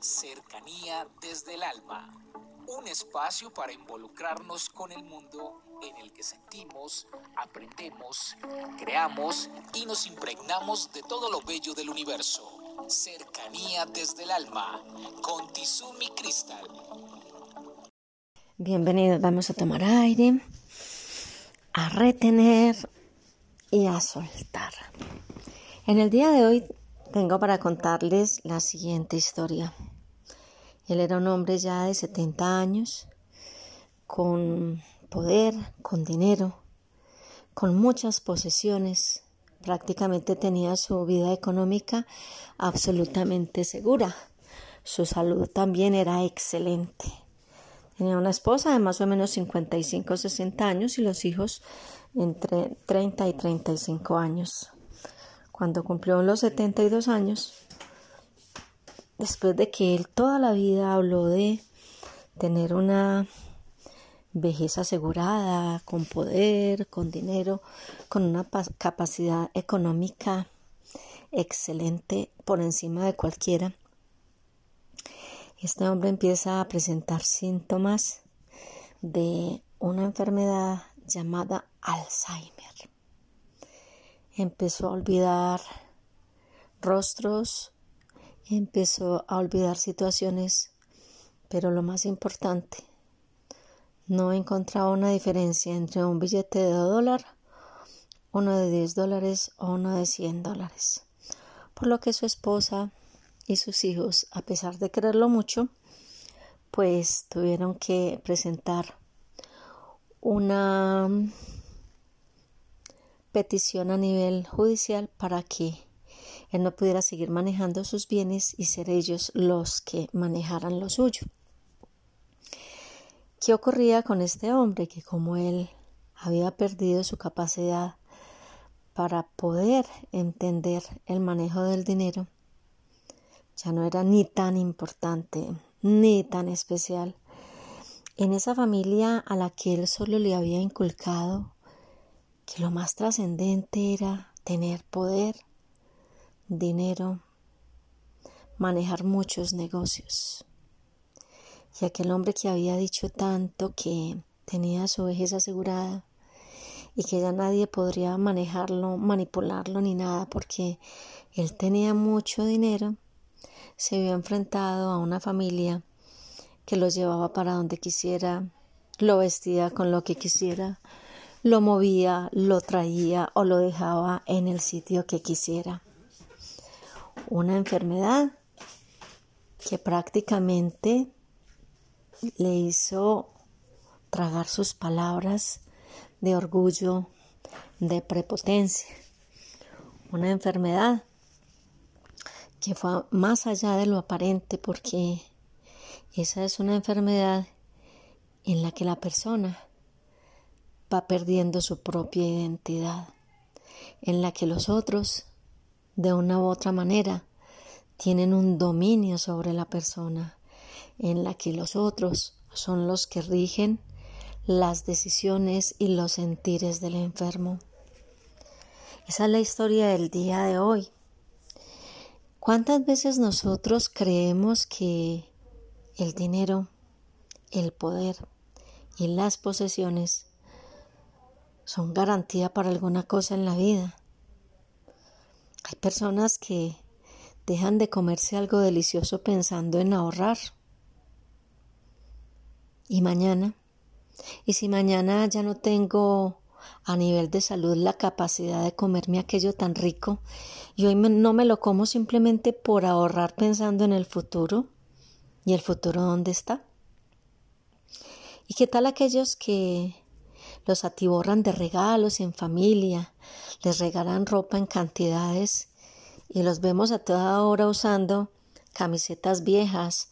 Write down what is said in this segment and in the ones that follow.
Cercanía desde el alma. Un espacio para involucrarnos con el mundo en el que sentimos, aprendemos, creamos y nos impregnamos de todo lo bello del universo. Cercanía desde el alma con Tizumi Crystal. Bienvenidos, vamos a tomar aire, a retener y a soltar. En el día de hoy tengo para contarles la siguiente historia. Él era un hombre ya de 70 años, con poder, con dinero, con muchas posesiones. Prácticamente tenía su vida económica absolutamente segura. Su salud también era excelente. Tenía una esposa de más o menos 55 60 años y los hijos entre 30 y 35 años. Cuando cumplió los 72 años, después de que él toda la vida habló de tener una vejez asegurada, con poder, con dinero, con una capacidad económica excelente por encima de cualquiera. Este hombre empieza a presentar síntomas de una enfermedad llamada Alzheimer. Empezó a olvidar rostros, empezó a olvidar situaciones, pero lo más importante, no encontraba una diferencia entre un billete de dólar, uno de 10 dólares o uno de 100 dólares. Por lo que su esposa y sus hijos, a pesar de quererlo mucho, pues tuvieron que presentar una petición a nivel judicial para que él no pudiera seguir manejando sus bienes y ser ellos los que manejaran lo suyo. ¿Qué ocurría con este hombre? Que como él había perdido su capacidad para poder entender el manejo del dinero, ya no era ni tan importante ni tan especial. En esa familia a la que él solo le había inculcado que lo más trascendente era tener poder, dinero, manejar muchos negocios. Y aquel hombre que había dicho tanto que tenía su vejez asegurada y que ya nadie podría manejarlo, manipularlo ni nada porque él tenía mucho dinero, se vio enfrentado a una familia que lo llevaba para donde quisiera, lo vestía con lo que quisiera, lo movía, lo traía o lo dejaba en el sitio que quisiera una enfermedad que prácticamente le hizo tragar sus palabras de orgullo, de prepotencia. Una enfermedad que fue más allá de lo aparente porque esa es una enfermedad en la que la persona va perdiendo su propia identidad, en la que los otros de una u otra manera tienen un dominio sobre la persona en la que los otros son los que rigen las decisiones y los sentires del enfermo. Esa es la historia del día de hoy. ¿Cuántas veces nosotros creemos que el dinero, el poder y las posesiones son garantía para alguna cosa en la vida? Hay personas que dejan de comerse algo delicioso pensando en ahorrar. Y mañana, y si mañana ya no tengo a nivel de salud la capacidad de comerme aquello tan rico y hoy no me lo como simplemente por ahorrar pensando en el futuro, ¿y el futuro dónde está? ¿Y qué tal aquellos que los atiborran de regalos en familia, les regalan ropa en cantidades y los vemos a toda hora usando camisetas viejas,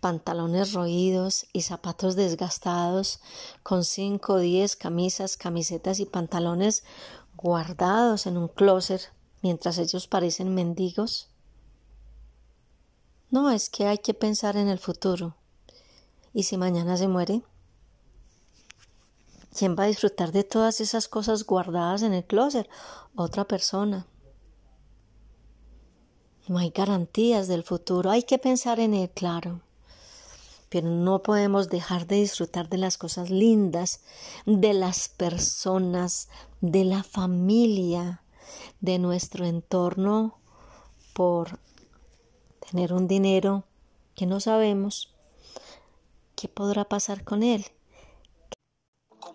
pantalones roídos y zapatos desgastados, con cinco o diez camisas, camisetas y pantalones guardados en un closet mientras ellos parecen mendigos. No, es que hay que pensar en el futuro. ¿Y si mañana se muere? ¿Quién va a disfrutar de todas esas cosas guardadas en el closet? Otra persona. No hay garantías del futuro, hay que pensar en él, claro. Pero no podemos dejar de disfrutar de las cosas lindas, de las personas, de la familia, de nuestro entorno por tener un dinero que no sabemos qué podrá pasar con él.